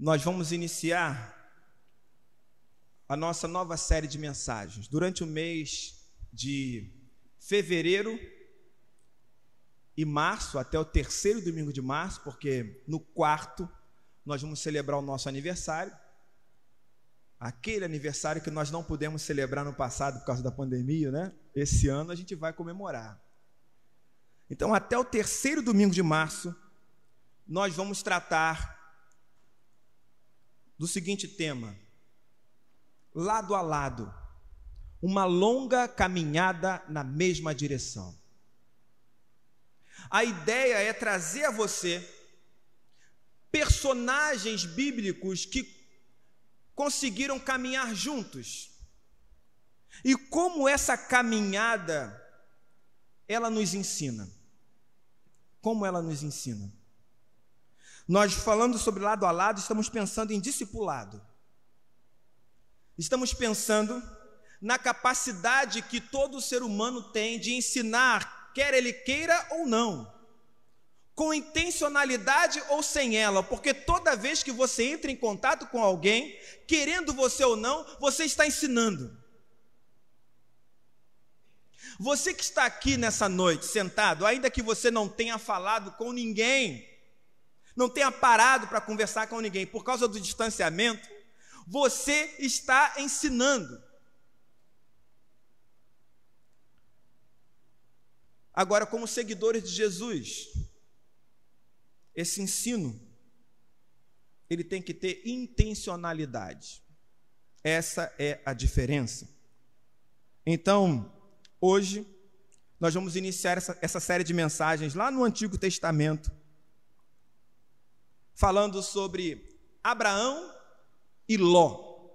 nós vamos iniciar a nossa nova série de mensagens. Durante o mês de fevereiro e março, até o terceiro domingo de março, porque no quarto nós vamos celebrar o nosso aniversário. Aquele aniversário que nós não pudemos celebrar no passado por causa da pandemia, né? Esse ano a gente vai comemorar. Então, até o terceiro domingo de março, nós vamos tratar do seguinte tema: lado a lado, uma longa caminhada na mesma direção. A ideia é trazer a você personagens bíblicos que conseguiram caminhar juntos. E como essa caminhada ela nos ensina? Como ela nos ensina? Nós falando sobre lado a lado, estamos pensando em discipulado. Estamos pensando na capacidade que todo ser humano tem de ensinar, quer ele queira ou não, com intencionalidade ou sem ela, porque toda vez que você entra em contato com alguém, querendo você ou não, você está ensinando. Você que está aqui nessa noite, sentado, ainda que você não tenha falado com ninguém, não tenha parado para conversar com ninguém por causa do distanciamento, você está ensinando. Agora, como seguidores de Jesus, esse ensino ele tem que ter intencionalidade. Essa é a diferença. Então, hoje, nós vamos iniciar essa, essa série de mensagens lá no Antigo Testamento, falando sobre Abraão e Ló.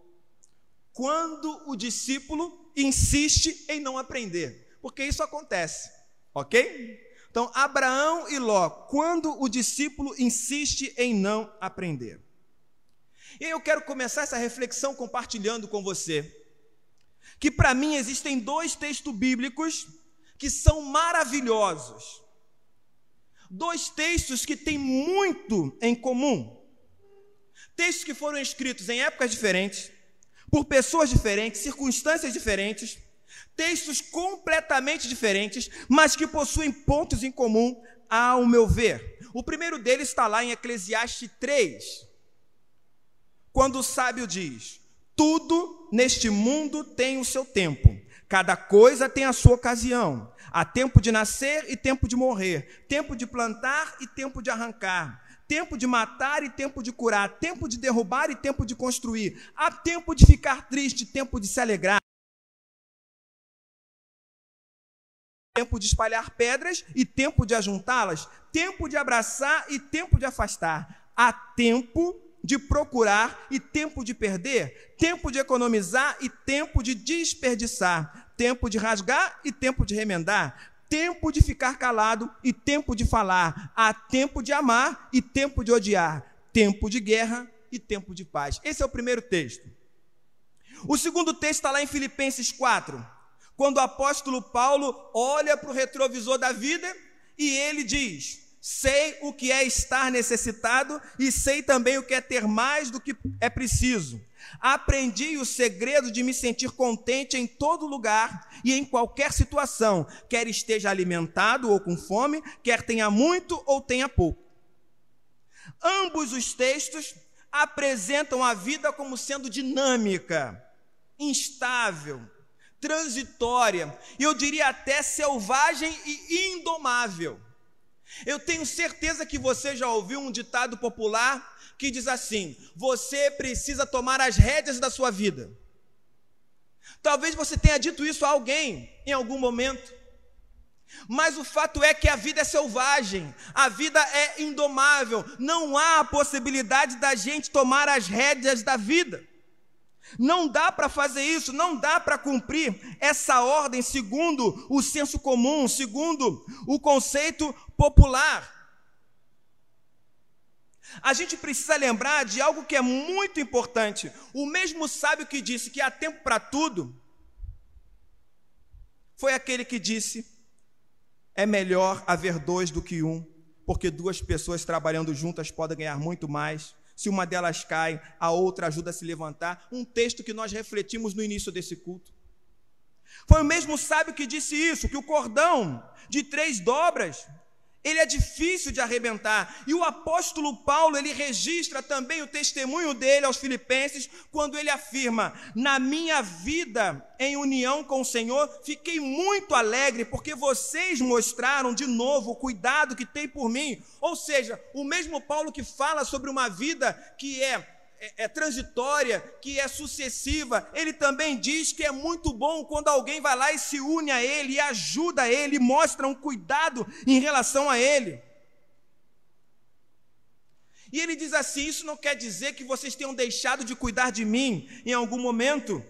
Quando o discípulo insiste em não aprender, porque isso acontece, ok? Então, Abraão e Ló, quando o discípulo insiste em não aprender. E eu quero começar essa reflexão compartilhando com você que para mim existem dois textos bíblicos que são maravilhosos dois textos que têm muito em comum. Textos que foram escritos em épocas diferentes, por pessoas diferentes, circunstâncias diferentes, textos completamente diferentes, mas que possuem pontos em comum, ao meu ver. O primeiro deles está lá em Eclesiastes 3, quando o sábio diz: Tudo neste mundo tem o seu tempo, cada coisa tem a sua ocasião Há tempo de nascer e tempo de morrer, tempo de plantar e tempo de arrancar, tempo de matar e tempo de curar, tempo de derrubar e tempo de construir. Há tempo de ficar triste, tempo de se alegrar. Tempo de espalhar pedras e tempo de ajuntá-las, tempo de abraçar e tempo de afastar. Há tempo de procurar e tempo de perder, tempo de economizar e tempo de desperdiçar, tempo de rasgar e tempo de remendar, tempo de ficar calado e tempo de falar, há tempo de amar e tempo de odiar, tempo de guerra e tempo de paz. Esse é o primeiro texto. O segundo texto está lá em Filipenses 4, quando o apóstolo Paulo olha para o retrovisor da vida e ele diz: Sei o que é estar necessitado e sei também o que é ter mais do que é preciso. Aprendi o segredo de me sentir contente em todo lugar e em qualquer situação, quer esteja alimentado ou com fome, quer tenha muito ou tenha pouco. Ambos os textos apresentam a vida como sendo dinâmica, instável, transitória, e eu diria até selvagem e indomável. Eu tenho certeza que você já ouviu um ditado popular que diz assim: você precisa tomar as rédeas da sua vida. Talvez você tenha dito isso a alguém em algum momento. Mas o fato é que a vida é selvagem, a vida é indomável, não há a possibilidade da gente tomar as rédeas da vida. Não dá para fazer isso, não dá para cumprir essa ordem segundo o senso comum, segundo o conceito popular. A gente precisa lembrar de algo que é muito importante. O mesmo sábio que disse que há tempo para tudo, foi aquele que disse: é melhor haver dois do que um, porque duas pessoas trabalhando juntas podem ganhar muito mais Se uma delas cai, a outra ajuda a se levantar. Um texto que nós refletimos no início desse culto. Foi o mesmo sábio que disse isso, que o cordão de três dobras ele é difícil de arrebentar. E o apóstolo Paulo, ele registra também o testemunho dele aos filipenses, quando ele afirma: "Na minha vida em união com o Senhor, fiquei muito alegre porque vocês mostraram de novo o cuidado que tem por mim". Ou seja, o mesmo Paulo que fala sobre uma vida que é é, é, transitória, que é sucessiva, ele também diz que é muito bom quando alguém vai lá e se une a ele, e ajuda ele, e mostra um cuidado em relação a ele. E ele diz assim: Isso não quer dizer que vocês tenham deixado de cuidar de mim em algum momento,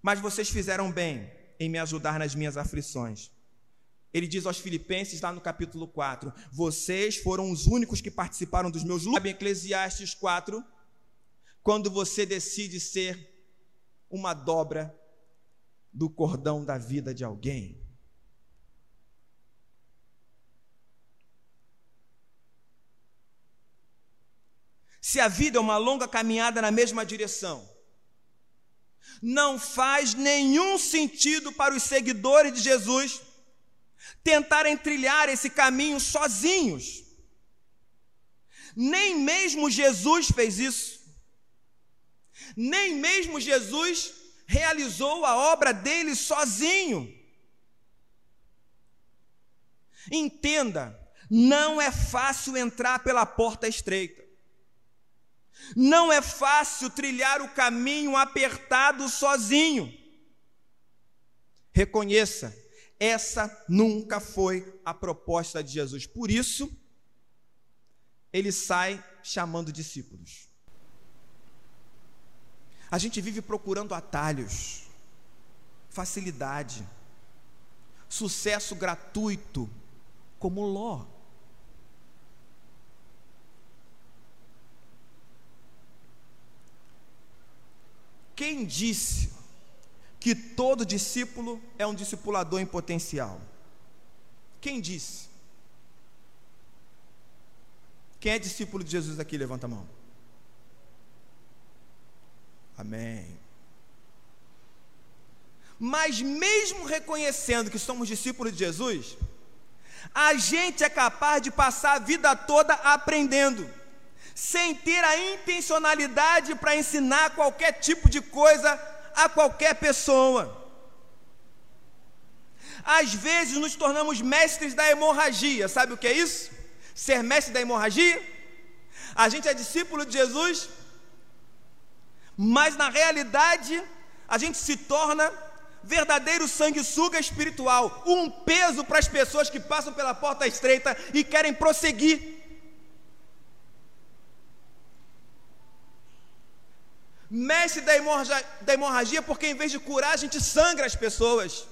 mas vocês fizeram bem em me ajudar nas minhas aflições. Ele diz aos Filipenses, lá no capítulo 4: Vocês foram os únicos que participaram dos meus. Em Eclesiastes 4, quando você decide ser uma dobra do cordão da vida de alguém. Se a vida é uma longa caminhada na mesma direção, não faz nenhum sentido para os seguidores de Jesus tentarem trilhar esse caminho sozinhos. Nem mesmo Jesus fez isso. Nem mesmo Jesus realizou a obra dele sozinho. Entenda, não é fácil entrar pela porta estreita. Não é fácil trilhar o caminho apertado sozinho. Reconheça, essa nunca foi a proposta de Jesus. Por isso, ele sai chamando discípulos. A gente vive procurando atalhos, facilidade, sucesso gratuito, como Ló. Quem disse que todo discípulo é um discipulador em potencial. Quem disse? Quem é discípulo de Jesus aqui? Levanta a mão. Amém. Mas mesmo reconhecendo que somos discípulos de Jesus, a gente é capaz de passar a vida toda aprendendo, sem ter a intencionalidade para ensinar qualquer tipo de coisa a qualquer pessoa. Às vezes nos tornamos mestres da hemorragia, sabe o que é isso? Ser mestre da hemorragia? A gente é discípulo de Jesus, mas na realidade a gente se torna verdadeiro sanguessuga espiritual, um peso para as pessoas que passam pela porta estreita e querem prosseguir. Mestre da hemorragia, da hemorragia, porque em vez de curar, a gente sangra as pessoas.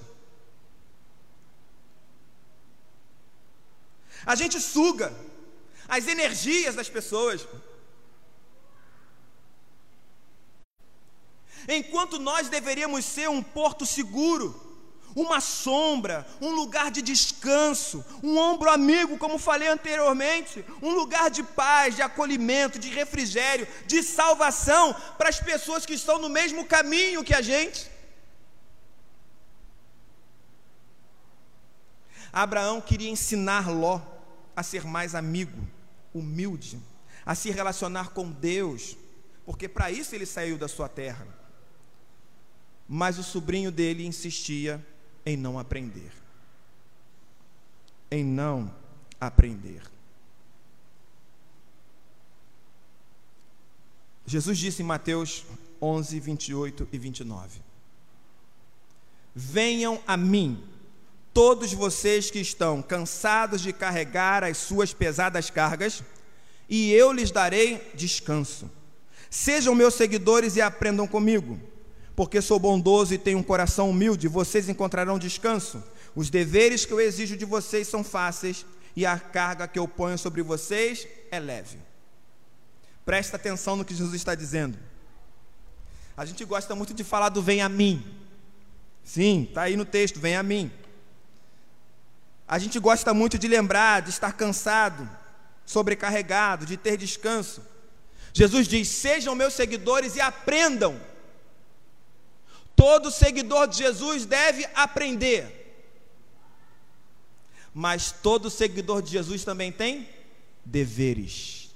A gente suga as energias das pessoas. Enquanto nós deveríamos ser um porto seguro, uma sombra, um lugar de descanso, um ombro amigo, como falei anteriormente, um lugar de paz, de acolhimento, de refrigério, de salvação para as pessoas que estão no mesmo caminho que a gente. Abraão queria ensinar Ló a ser mais amigo, humilde, a se relacionar com Deus, porque para isso ele saiu da sua terra. Mas o sobrinho dele insistia em não aprender. Em não aprender. Jesus disse em Mateus 11, 28 e 29: Venham a mim, todos vocês que estão cansados de carregar as suas pesadas cargas, e eu lhes darei descanso. Sejam meus seguidores e aprendam comigo porque sou bondoso e tenho um coração humilde, vocês encontrarão descanso. Os deveres que eu exijo de vocês são fáceis e a carga que eu ponho sobre vocês é leve. Presta atenção no que Jesus está dizendo. A gente gosta muito de falar do vem a mim. Sim, está aí no texto, vem a mim. A gente gosta muito de lembrar, de estar cansado, sobrecarregado, de ter descanso. Jesus diz: Sejam meus seguidores e aprendam. Todo seguidor de Jesus deve aprender. Mas todo seguidor de Jesus também tem deveres.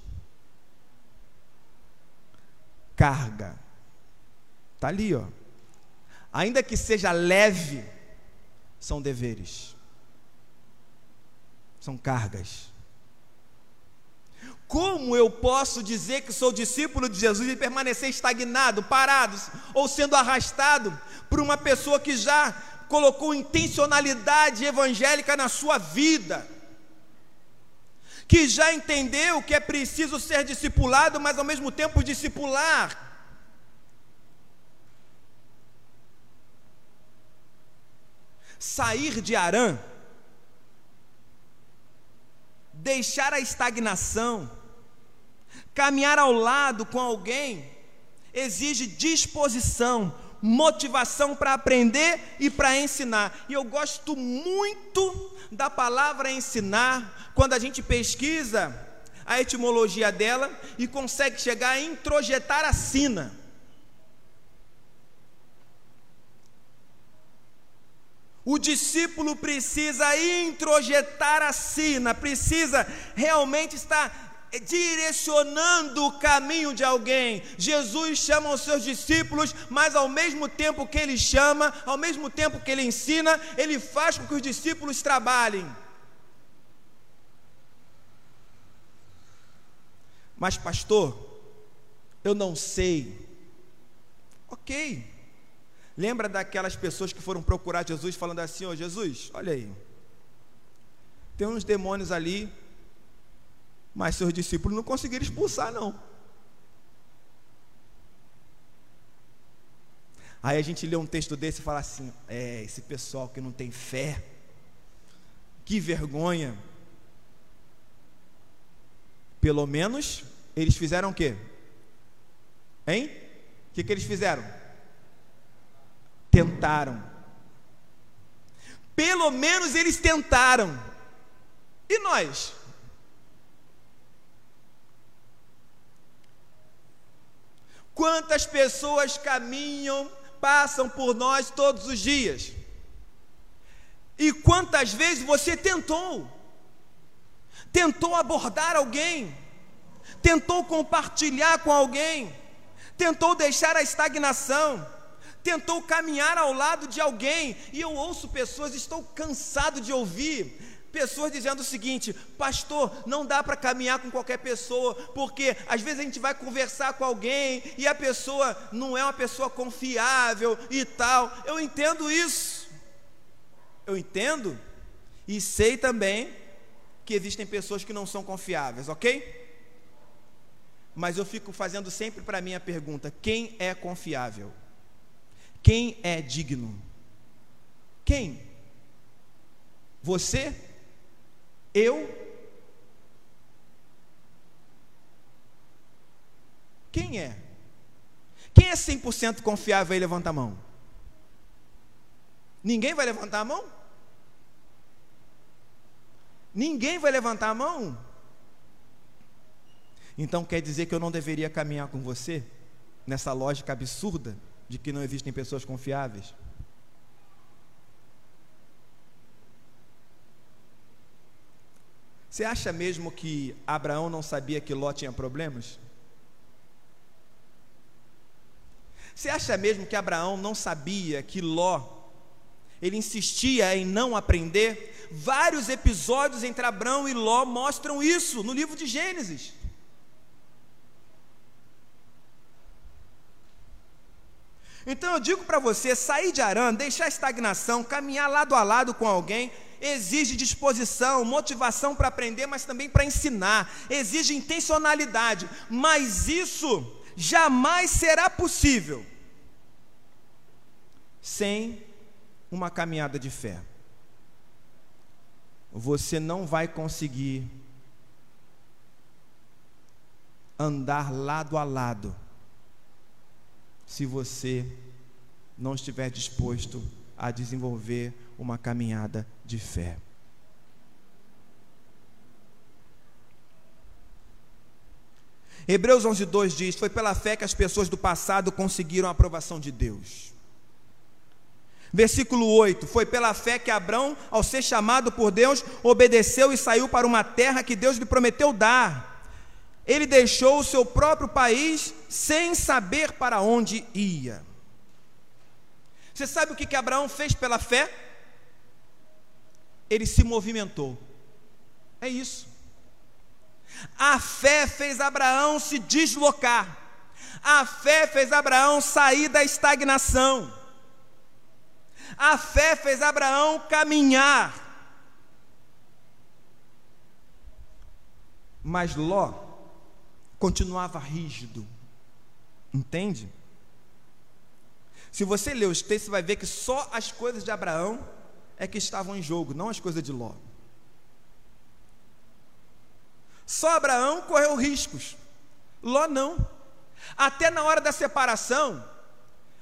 Carga. Está ali, ó. Ainda que seja leve, são deveres. São cargas. Como eu posso dizer que sou discípulo de Jesus e permanecer estagnado, parado, ou sendo arrastado por uma pessoa que já colocou intencionalidade evangélica na sua vida? Que já entendeu que é preciso ser discipulado, mas ao mesmo tempo discipular. Sair de Arã, deixar a estagnação, Caminhar ao lado com alguém exige disposição, motivação para aprender e para ensinar. E eu gosto muito da palavra ensinar quando a gente pesquisa a etimologia dela e consegue chegar a introjetar a sina. O discípulo precisa introjetar a sina, precisa realmente estar direcionando o caminho de alguém. Jesus chama os seus discípulos, mas ao mesmo tempo que ele chama, ao mesmo tempo que ele ensina, ele faz com que os discípulos trabalhem. Mas, pastor, eu não sei. Ok. Lembra daquelas pessoas que foram procurar Jesus falando assim: Ô oh, Jesus, olha aí, tem uns demônios ali mas seus discípulos não conseguiram expulsar, não. Aí a gente lê um texto desse e fala assim: é, esse pessoal que não tem fé, que vergonha. Pelo menos eles fizeram o quê? Hein? O que, que eles fizeram? Tentaram. Pelo menos eles tentaram. E nós? Quantas pessoas caminham, passam por nós todos os dias? E quantas vezes você tentou? Tentou abordar alguém? Tentou compartilhar com alguém? Tentou deixar a estagnação? Tentou caminhar ao lado de alguém? E eu ouço pessoas, estou cansado de ouvir pessoas dizendo o seguinte: Pastor, não dá para caminhar com qualquer pessoa, porque às vezes a gente vai conversar com alguém e a pessoa não é uma pessoa confiável e tal. Eu entendo isso. Eu entendo e sei também que existem pessoas que não são confiáveis, ok? Mas eu fico fazendo sempre para mim a pergunta: quem é confiável? Quem é digno? Quem? Você? Eu? Quem é? Quem é 100% confiável aí? Levanta a mão. Ninguém vai levantar a mão? Ninguém vai levantar a mão? Então quer dizer que eu não deveria caminhar com você nessa lógica absurda de que não existem pessoas confiáveis? Você acha mesmo que Abraão não sabia que Ló tinha problemas? Você acha mesmo que Abraão não sabia que Ló, ele insistia em não aprender? Vários episódios entre Abraão e Ló mostram isso no livro de Gênesis. Então eu digo para você: sair de Arã, deixar a estagnação, caminhar lado a lado com alguém, exige disposição, motivação para aprender, mas também para ensinar, exige intencionalidade, mas isso jamais será possível sem uma caminhada de fé. Você não vai conseguir andar lado a lado se você não estiver disposto a desenvolver uma caminhada de fé. Hebreus 11:2 diz: "Foi pela fé que as pessoas do passado conseguiram a aprovação de Deus." Versículo 8: Foi pela fé que Abraão, ao ser chamado por Deus, obedeceu e saiu para uma terra que Deus lhe prometeu dar. Ele deixou o seu próprio país sem saber para onde ia. Você sabe o que, que Abraão fez pela fé? Ele se movimentou. É isso. A fé fez Abraão se deslocar. A fé fez Abraão sair da estagnação. A fé fez Abraão caminhar. Mas Ló continuava rígido. Entende? Se você ler os textos, você vai ver que só as coisas de Abraão é que estavam em jogo, não as coisas de Ló. Só Abraão correu riscos, Ló não. Até na hora da separação,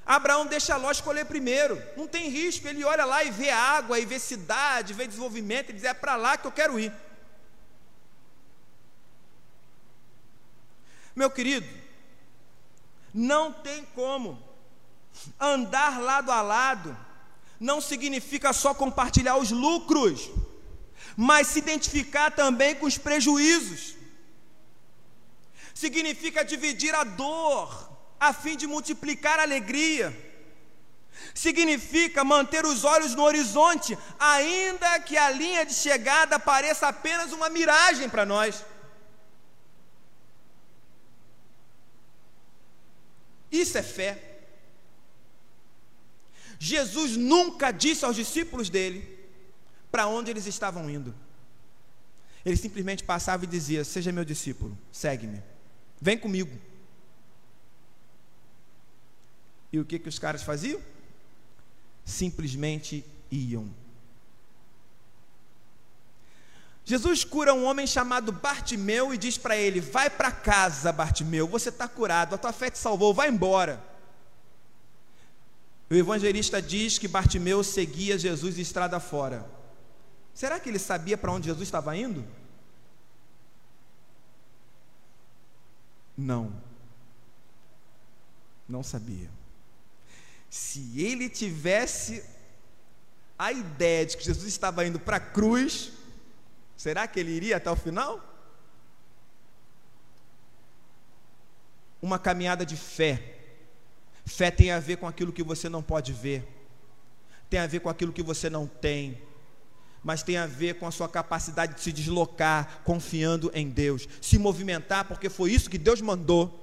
Abraão deixa Ló escolher primeiro, não tem risco, ele olha lá e vê água, e vê cidade, vê desenvolvimento, ele diz: é para lá que eu quero ir. Meu querido, não tem como andar lado a lado, não significa só compartilhar os lucros mas se identificar também com os prejuízos. Significa dividir a dor, a fim de multiplicar a alegria. Significa manter os olhos no horizonte, ainda que a linha de chegada pareça apenas uma miragem para nós. Isso é fé. Jesus nunca disse aos discípulos dele para onde eles estavam indo. Ele simplesmente passava e dizia: Seja meu discípulo, segue-me, vem comigo. E o que, que os caras faziam? Simplesmente iam. Jesus cura um homem chamado Bartimeu e diz para ele: Vai para casa, Bartimeu, você está curado, a tua fé te salvou, vai embora. O evangelista diz que Bartimeu seguia Jesus estrada fora. Será que ele sabia para onde Jesus estava indo? Não. Não sabia. Se ele tivesse a ideia de que Jesus estava indo para a cruz, será que ele iria até o final? Uma caminhada de fé. Fé tem a ver com aquilo que você não pode ver, tem a ver com aquilo que você não tem mas tem a ver com a sua capacidade de se deslocar, confiando em Deus, se movimentar, porque foi isso que Deus mandou.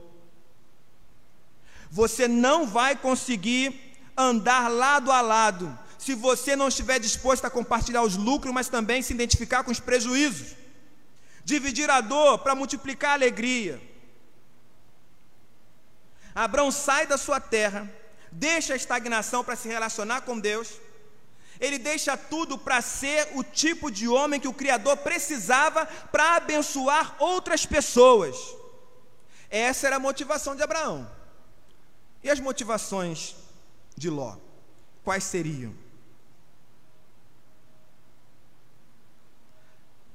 Você não vai conseguir andar lado a lado se você não estiver disposto a compartilhar os lucros, mas também se identificar com os prejuízos. Dividir a dor para multiplicar a alegria. Abraão sai da sua terra, deixa a estagnação para se relacionar com Deus ele deixa tudo para ser o tipo de homem que o Criador precisava para abençoar outras pessoas. Essa era a motivação de Abraão. E as motivações de Ló? Quais seriam?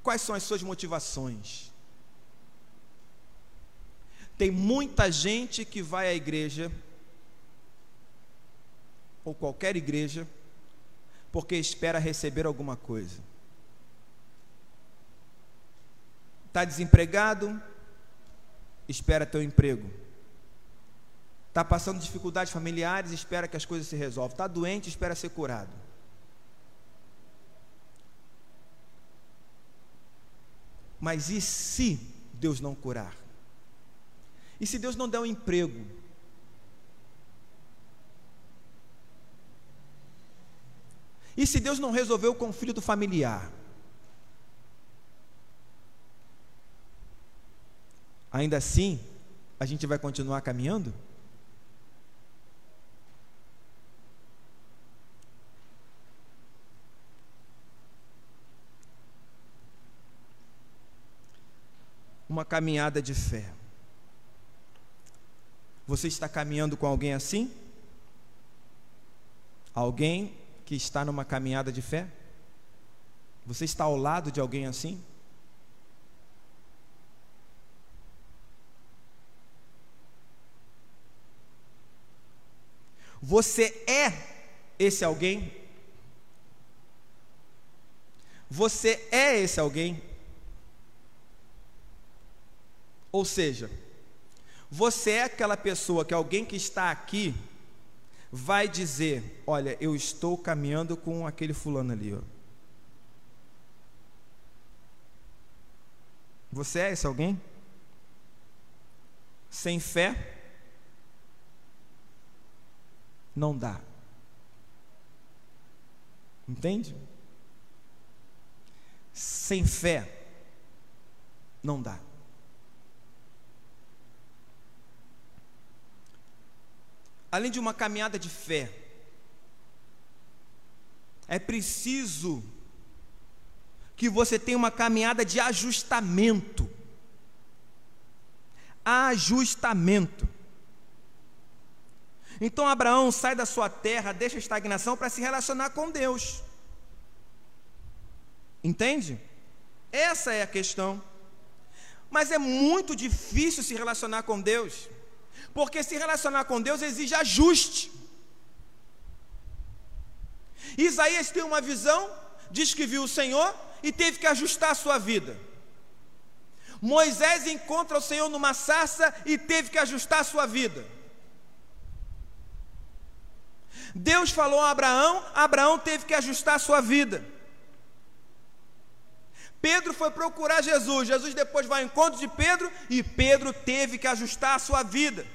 Quais são as suas motivações? Tem muita gente que vai à igreja, ou qualquer igreja, porque espera receber alguma coisa. Está desempregado? Espera ter um emprego. Está passando dificuldades familiares? Espera que as coisas se resolvam. Está doente? Espera ser curado. Mas e se Deus não curar? E se Deus não der um emprego? E se Deus não resolveu o conflito familiar? Ainda assim, a gente vai continuar caminhando? Uma caminhada de fé. Você está caminhando com alguém assim? Alguém que está numa caminhada de fé? Você está ao lado de alguém assim? Você é esse alguém? Você é esse alguém? Ou seja, você é aquela pessoa que alguém que está aqui vai dizer: Olha, eu estou caminhando com aquele fulano ali. Ó. Você é esse alguém? Sem fé, não dá. Entende? Sem fé, não dá. Além de uma caminhada de fé, é preciso que você tenha uma caminhada de ajustamento. Ajustamento. Então Abraão sai da sua terra, deixa a estagnação para se relacionar com Deus. Entende? Essa é a questão. Mas é muito difícil se relacionar com Deus, porque se relacionar com Deus exige ajuste. Isaías tem uma visão, diz que viu o Senhor e teve que ajustar a sua vida. Moisés encontra o Senhor numa sarça e teve que ajustar a sua vida. Deus falou a Abraão, Abraão teve que ajustar a sua vida. Pedro foi procurar Jesus, Jesus depois vai ao encontro de Pedro e Pedro teve que ajustar a sua vida.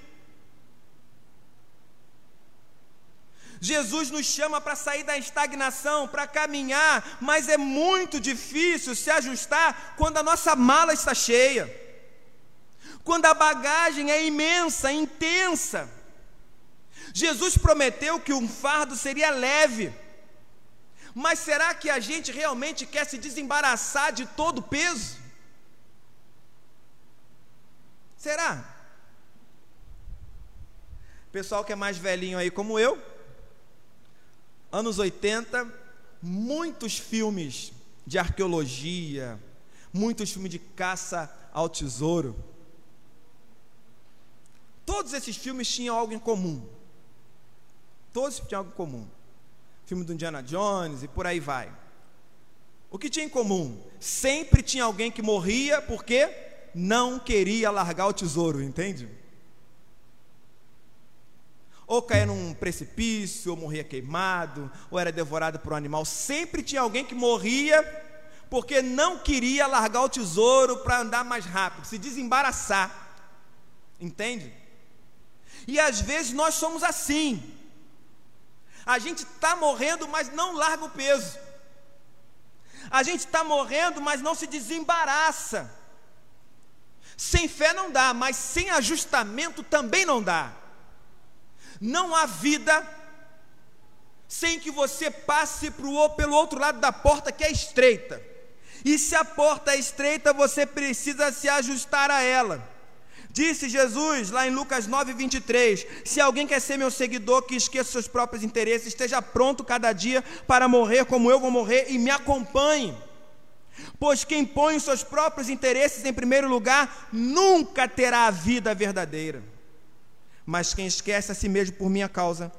Jesus nos chama para sair da estagnação, para caminhar, mas é muito difícil se ajustar quando a nossa mala está cheia, quando a bagagem é imensa, intensa. Jesus prometeu que um fardo seria leve, mas será que a gente realmente quer se desembaraçar de todo o peso? Será? Pessoal que é mais velhinho aí como eu, anos 80, muitos filmes de arqueologia, muitos filmes de caça ao tesouro. Todos esses filmes tinham algo em comum. Todos tinham algo em comum. Filme do Indiana Jones e por aí vai. O que tinha em comum? Sempre tinha alguém que morria porque não queria largar o tesouro, entende? Ou caía num precipício, ou morria queimado, ou era devorado por um animal. Sempre tinha alguém que morria porque não queria largar o tesouro para andar mais rápido, se desembaraçar. Entende? E às vezes nós somos assim. A gente está morrendo, mas não larga o peso. A gente está morrendo, mas não se desembaraça. Sem fé não dá, mas sem ajustamento também não dá. Não há vida sem que você passe pro, pelo outro lado da porta que é estreita. E se a porta é estreita, você precisa se ajustar a ela. Disse Jesus lá em Lucas 9, 23: Se alguém quer ser meu seguidor, que esqueça seus próprios interesses, esteja pronto cada dia para morrer como eu vou morrer e me acompanhe. Pois quem põe os seus próprios interesses em primeiro lugar nunca terá a vida verdadeira. Mas quem esquece a si mesmo por minha causa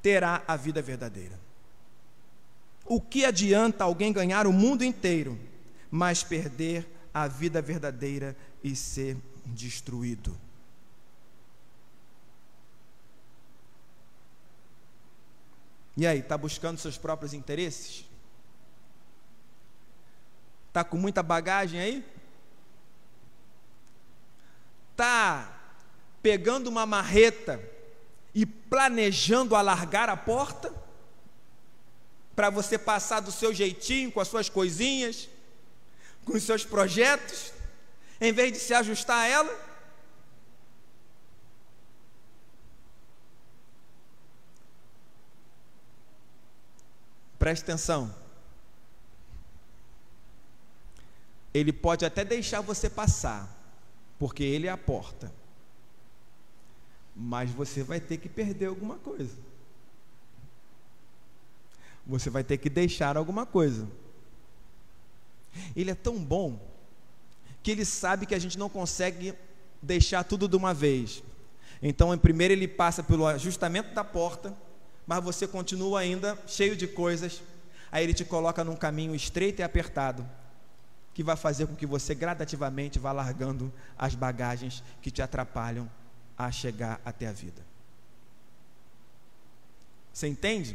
terá a vida verdadeira. O que adianta alguém ganhar o mundo inteiro, mas perder a vida verdadeira e ser destruído. E aí, está buscando seus próprios interesses? Está com muita bagagem aí? Está pegando uma marreta e planejando alargar a porta? Para você passar do seu jeitinho, com as suas coisinhas, com os seus projetos? Em vez de se ajustar a ela? Preste atenção. Ele pode até deixar você passar, porque ele é a porta. Mas você vai ter que perder alguma coisa. Você vai ter que deixar alguma coisa. Ele é tão bom que ele sabe que a gente não consegue deixar tudo de uma vez. Então, em primeiro ele passa pelo ajustamento da porta, mas você continua ainda cheio de coisas. Aí ele te coloca num caminho estreito e apertado, que vai fazer com que você gradativamente vá largando as bagagens que te atrapalham a chegar até a vida. Você entende?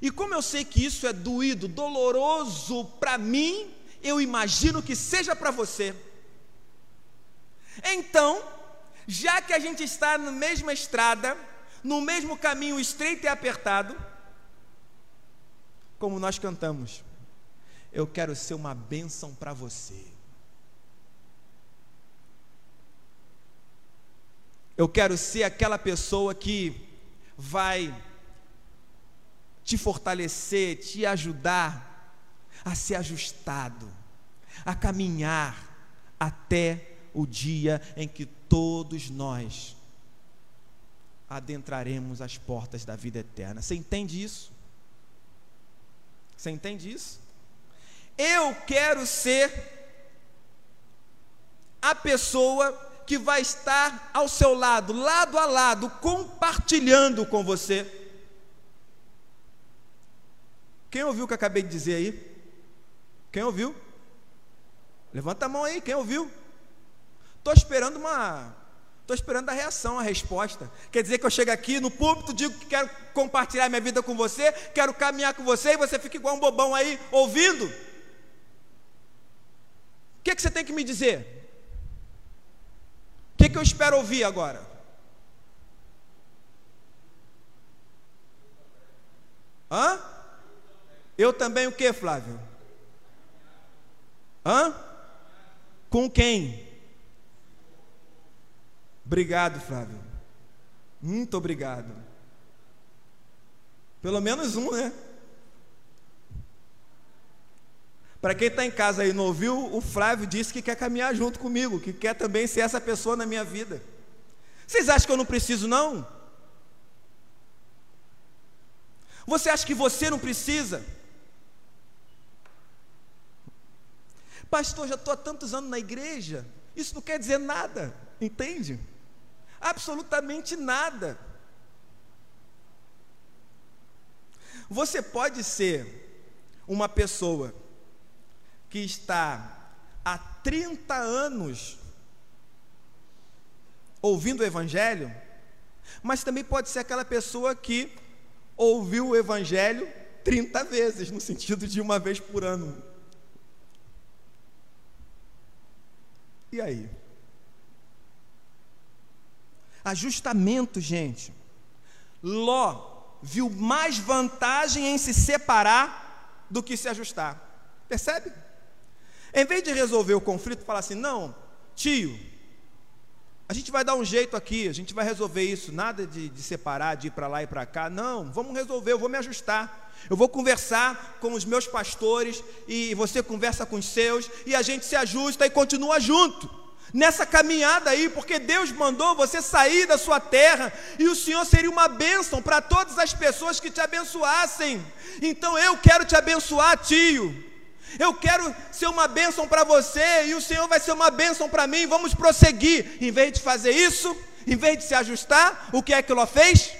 E como eu sei que isso é doído, doloroso para mim, eu imagino que seja para você. Então, já que a gente está na mesma estrada, no mesmo caminho estreito e apertado, como nós cantamos, eu quero ser uma bênção para você. Eu quero ser aquela pessoa que vai te fortalecer, te ajudar a ser ajustado, a caminhar até o dia em que todos nós adentraremos as portas da vida eterna. Você entende isso? Você entende isso? Eu quero ser a pessoa que vai estar ao seu lado, lado a lado, compartilhando com você quem ouviu o que eu acabei de dizer aí? Quem ouviu? Levanta a mão aí, quem ouviu? Estou esperando uma. Estou esperando a reação, a resposta. Quer dizer que eu chego aqui no púlpito, digo que quero compartilhar minha vida com você, quero caminhar com você, e você fica igual um bobão aí, ouvindo? O que, que você tem que me dizer? O que, que eu espero ouvir agora? Hã? Eu também o que, Flávio? Hã? Com quem? Obrigado, Flávio. Muito obrigado. Pelo menos um, né? Para quem está em casa e não ouviu, o Flávio disse que quer caminhar junto comigo, que quer também ser essa pessoa na minha vida. Vocês acham que eu não preciso, não? Você acha que você não precisa? Pastor, já estou há tantos anos na igreja. Isso não quer dizer nada, entende? Absolutamente nada. Você pode ser uma pessoa que está há 30 anos ouvindo o Evangelho, mas também pode ser aquela pessoa que ouviu o Evangelho 30 vezes, no sentido de uma vez por ano. E aí? Ajustamento, gente. Ló viu mais vantagem em se separar do que se ajustar. Percebe? Em vez de resolver o conflito, falar assim: não, tio, a gente vai dar um jeito aqui, a gente vai resolver isso, nada de, de separar, de ir para lá e para cá. Não, vamos resolver, eu vou me ajustar. Eu vou conversar com os meus pastores e você conversa com os seus e a gente se ajusta e continua junto. Nessa caminhada aí, porque Deus mandou você sair da sua terra e o Senhor seria uma bênção para todas as pessoas que te abençoassem. Então eu quero te abençoar, tio. Eu quero ser uma bênção para você e o Senhor vai ser uma bênção para mim. Vamos prosseguir. Em vez de fazer isso, em vez de se ajustar, o que é que Ló fez?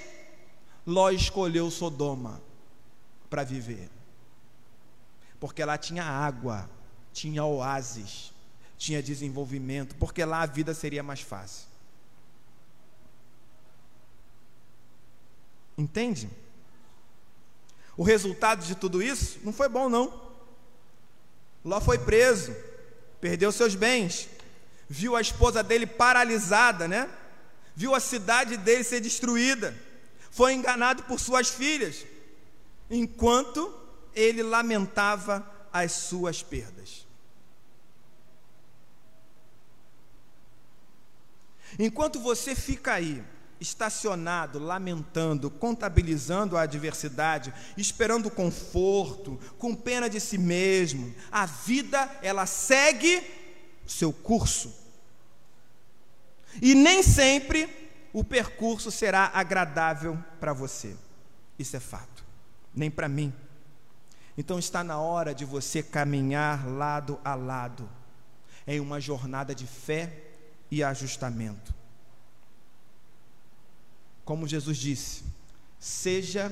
Ló escolheu Sodoma para viver. Porque lá tinha água, tinha oásis, tinha desenvolvimento, porque lá a vida seria mais fácil. Entende? O resultado de tudo isso não foi bom, não. Ló foi preso, perdeu seus bens, viu a esposa dele paralisada, né? Viu a cidade dele ser destruída, foi enganado por suas filhas, enquanto ele lamentava as suas perdas. Enquanto você fica aí, estacionado, lamentando, contabilizando a adversidade, esperando conforto, com pena de si mesmo, a vida ela segue seu curso. E nem sempre o percurso será agradável para você. Isso é fato nem para mim. Então está na hora de você caminhar lado a lado em uma jornada de fé e ajustamento. Como Jesus disse, seja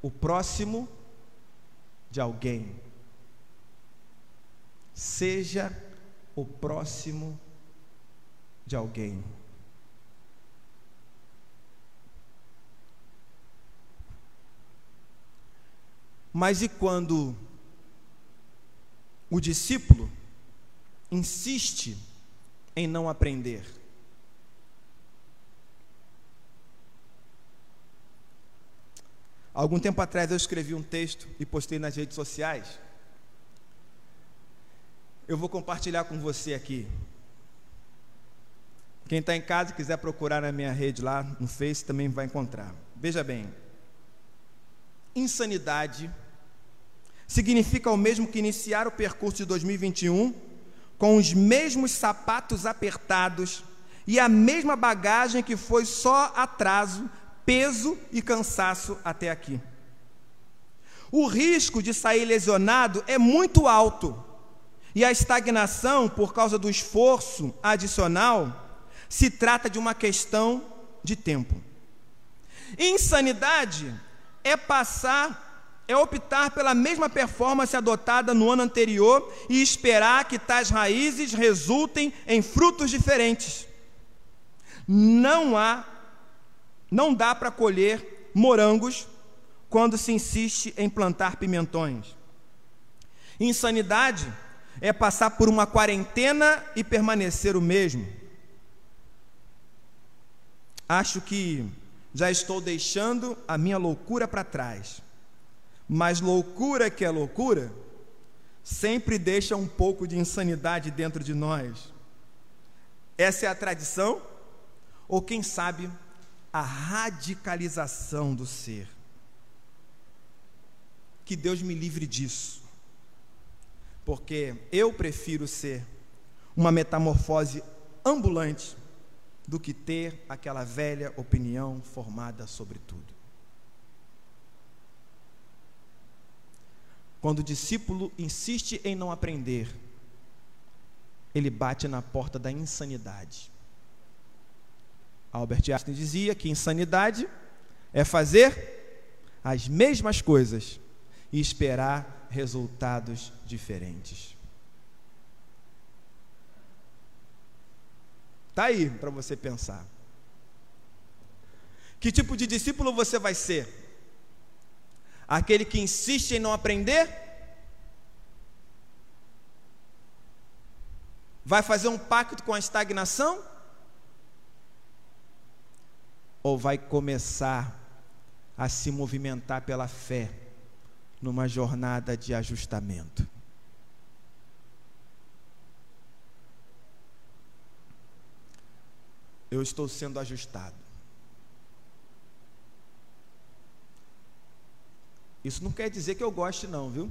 o próximo de alguém. Seja o próximo de alguém. Mas e quando o discípulo insiste em não aprender? Algum tempo atrás eu escrevi um texto e postei nas redes sociais. Eu vou compartilhar com você aqui. Quem está em casa e quiser procurar na minha rede lá no Face também vai encontrar. Veja bem, insanidade significa o mesmo que iniciar o percurso de 2021 com os mesmos sapatos apertados e a mesma bagagem que foi só atraso peso e cansaço até aqui. O risco de sair lesionado é muito alto, e a estagnação, por causa do esforço adicional, se trata de uma questão de tempo. Insanidade é passar, é optar pela mesma performance adotada no ano anterior e esperar que tais raízes resultem em frutos diferentes. Não há não dá para colher morangos quando se insiste em plantar pimentões. Insanidade é passar por uma quarentena e permanecer o mesmo. Acho que já estou deixando a minha loucura para trás. Mas loucura que é loucura, sempre deixa um pouco de insanidade dentro de nós. Essa é a tradição? Ou quem sabe a radicalização do ser. Que Deus me livre disso, porque eu prefiro ser uma metamorfose ambulante do que ter aquela velha opinião formada sobre tudo. Quando o discípulo insiste em não aprender, ele bate na porta da insanidade. Albert Einstein dizia que insanidade é fazer as mesmas coisas e esperar resultados diferentes. Está aí para você pensar. Que tipo de discípulo você vai ser? Aquele que insiste em não aprender? Vai fazer um pacto com a estagnação? Ou vai começar a se movimentar pela fé numa jornada de ajustamento? Eu estou sendo ajustado. Isso não quer dizer que eu goste, não, viu?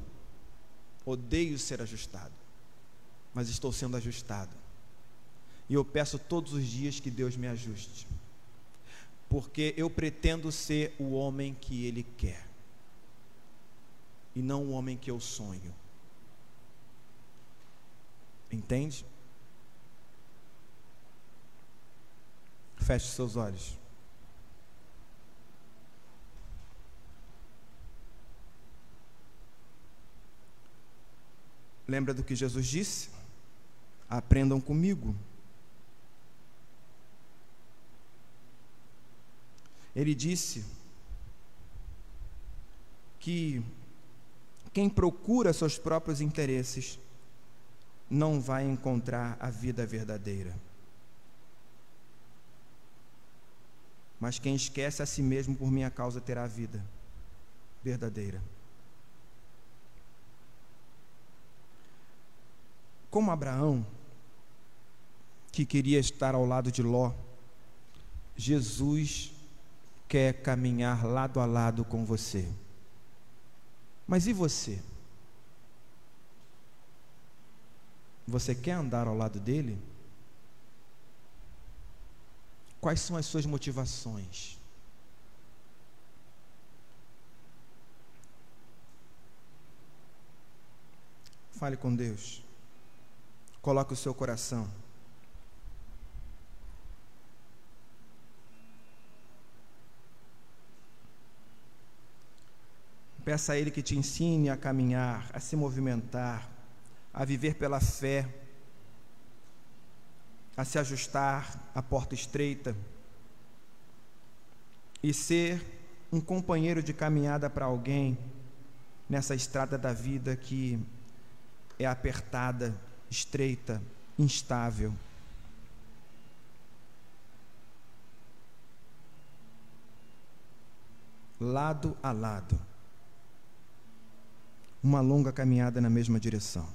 Odeio ser ajustado, mas estou sendo ajustado. E eu peço todos os dias que Deus me ajuste porque eu pretendo ser o homem que Ele quer, e não o homem que eu sonho. Entende? Feche seus olhos. Lembra do que Jesus disse? Aprendam comigo ele disse que quem procura seus próprios interesses não vai encontrar a vida verdadeira. Mas quem esquece a si mesmo por minha causa terá a vida verdadeira. Como Abraão, que queria estar ao lado de Ló, Jesus quer caminhar lado a lado com você. Mas e você? Você quer andar ao lado dele? Quais são as suas motivações? Fale com Deus. Coloque o seu coração. Peça a Ele que te ensine a caminhar, a se movimentar, a viver pela fé, a se ajustar à porta estreita e ser um companheiro de caminhada para alguém nessa estrada da vida que é apertada, estreita, instável. Lado a lado. Uma longa caminhada na mesma direção.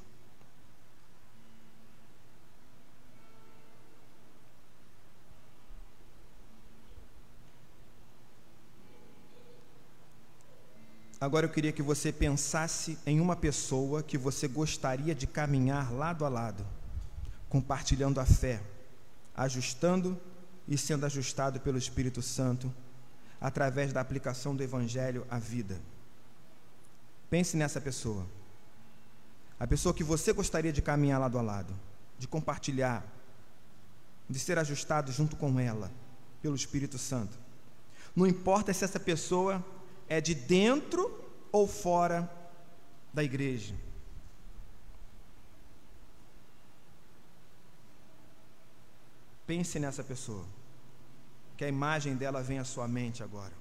Agora eu queria que você pensasse em uma pessoa que você gostaria de caminhar lado a lado, compartilhando a fé, ajustando e sendo ajustado pelo Espírito Santo através da aplicação do Evangelho à vida. Pense nessa pessoa. A pessoa que você gostaria de caminhar lado a lado, de compartilhar, de ser ajustado junto com ela, pelo Espírito Santo. Não importa se essa pessoa é de dentro ou fora da igreja. Pense nessa pessoa, que a imagem dela vem à sua mente agora.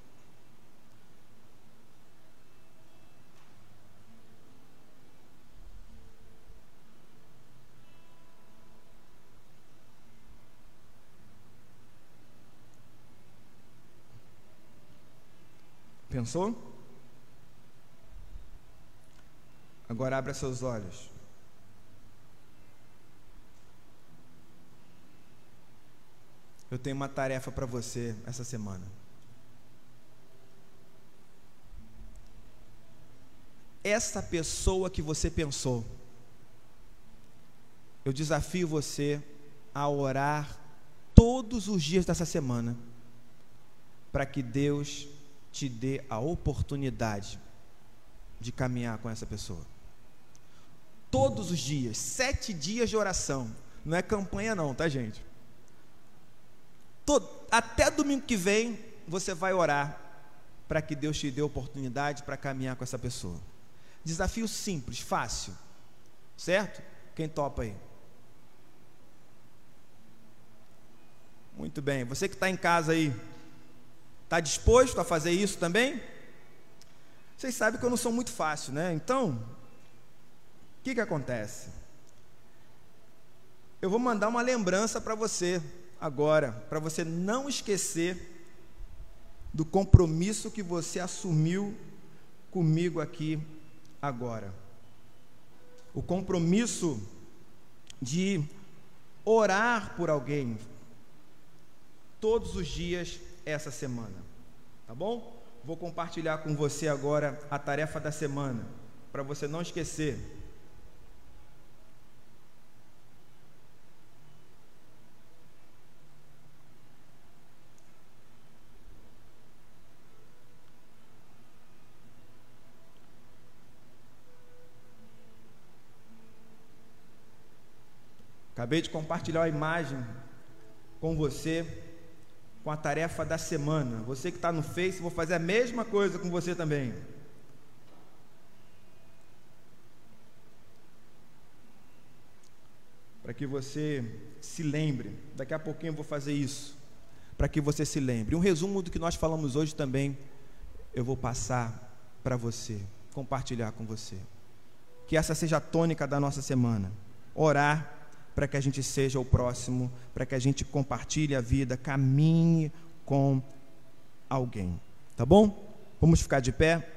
Pensou? Agora abra seus olhos. Eu tenho uma tarefa para você essa semana. Essa pessoa que você pensou, eu desafio você a orar todos os dias dessa semana, para que Deus te dê a oportunidade de caminhar com essa pessoa. Todos os dias, sete dias de oração. Não é campanha, não, tá, gente? Todo, até domingo que vem, você vai orar para que Deus te dê oportunidade para caminhar com essa pessoa. Desafio simples, fácil. Certo? Quem topa aí? Muito bem. Você que está em casa aí, Está disposto a fazer isso também? Vocês sabem que eu não sou muito fácil, né? Então, o que, que acontece? Eu vou mandar uma lembrança para você agora, para você não esquecer do compromisso que você assumiu comigo aqui agora. O compromisso de orar por alguém todos os dias essa semana. Tá bom? Vou compartilhar com você agora a tarefa da semana, para você não esquecer. Acabei de compartilhar a imagem com você com a tarefa da semana. Você que está no Face, vou fazer a mesma coisa com você também. Para que você se lembre. Daqui a pouquinho eu vou fazer isso. Para que você se lembre. Um resumo do que nós falamos hoje também eu vou passar para você, compartilhar com você. Que essa seja a tônica da nossa semana. Orar para que a gente seja o próximo, para que a gente compartilhe a vida, caminhe com alguém. Tá bom? Vamos ficar de pé?